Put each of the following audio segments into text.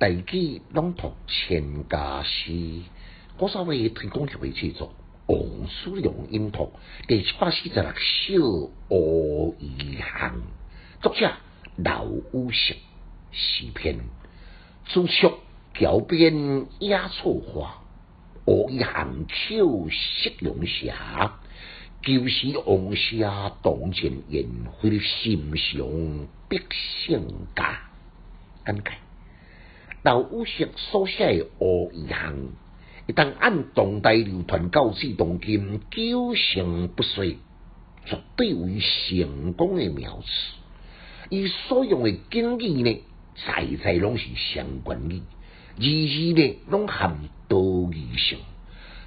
大举朗读千家诗，郭少伟推广协会制作，王书良音读第七百四十六首《乌衣巷》，作者老五石诗篇，朱雀桥边野草花，乌衣巷口夕阳斜。旧时王舍当前宴会心上必胜家，感慨。老五石所写的乌衣巷，一旦按当代流传到至当今，九成不衰，绝对为成功的妙词。伊所用的经语呢，在在拢是相关语，字字呢拢含多义性。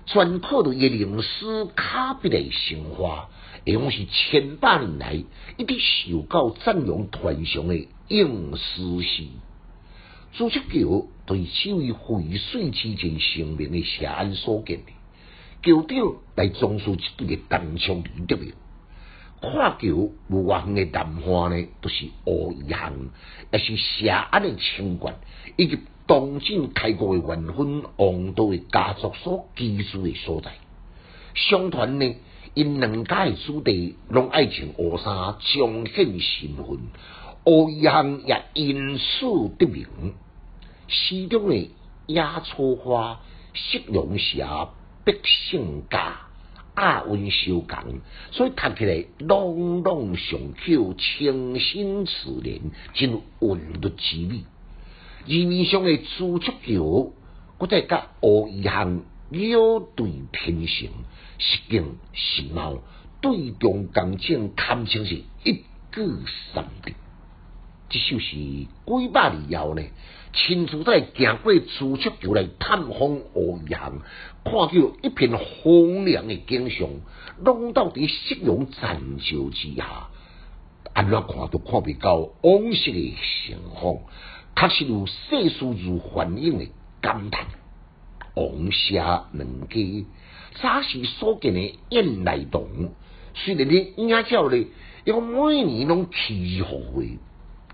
全靠着叶灵诗卡笔的生活，会讲是千百年来一直受到赞扬传颂的应诗诗。朱雀桥对这位废水之前成名的谢安所建的桥顶来装饰一对的单枪离得了。跨桥无外远的南花呢，都是乌衣巷，也是谢安的清官以及。东晋开国的元勋王道的家族所居住的所在，相传呢，因两家的子弟拢爱穿乌衫，彰显身份，乌衣巷也因此得名。诗中的野草花、夕阳斜、百姓家、阿温修港，所以读起来朗朗上口，清新自然，真韵律之美。字面上的朱雀桥，我再甲乌衣巷鸟对平行，实景时貌，对中刚正，堪称是一举三得。这首诗几百年后呢，亲自在行过朱雀桥来探访乌阳，看到一片荒凉的景象，笼罩伫夕阳残照之下，安怎看都看不到往昔的盛况。确实有世事如反映的感叹。王舍两家早时所见的燕来洞，虽然咧影照咧，又每年拢起伏会，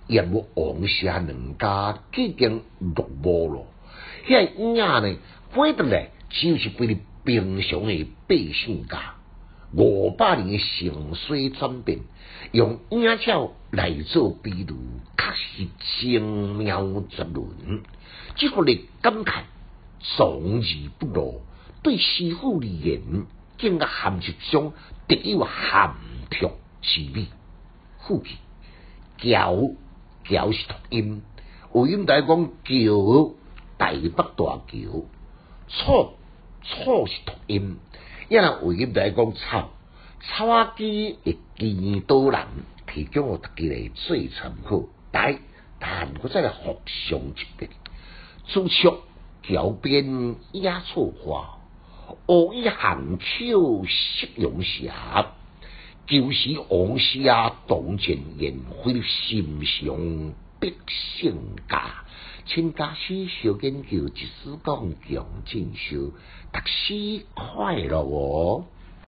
也无王舍两家已经落寞咯。遐影呢，飞得来就是俾你平常的百姓家。五百年的盛衰转变，用影照来做比喻，确实精妙绝伦。只可你感慨，从而不落，对师傅而言，更加含一种特有含蓄之美。副句桥桥是读音，为音来讲桥台北大桥，错错是读音。一人为音来讲草草啊机的见多人提供我大家来做参考，来，但我再来复上一遍。朱雀桥边野草花，乌衣巷口夕阳斜。就是王师啊，当前宴会心上百姓家。亲家师小研究，一时讲强进修，读书快乐哦。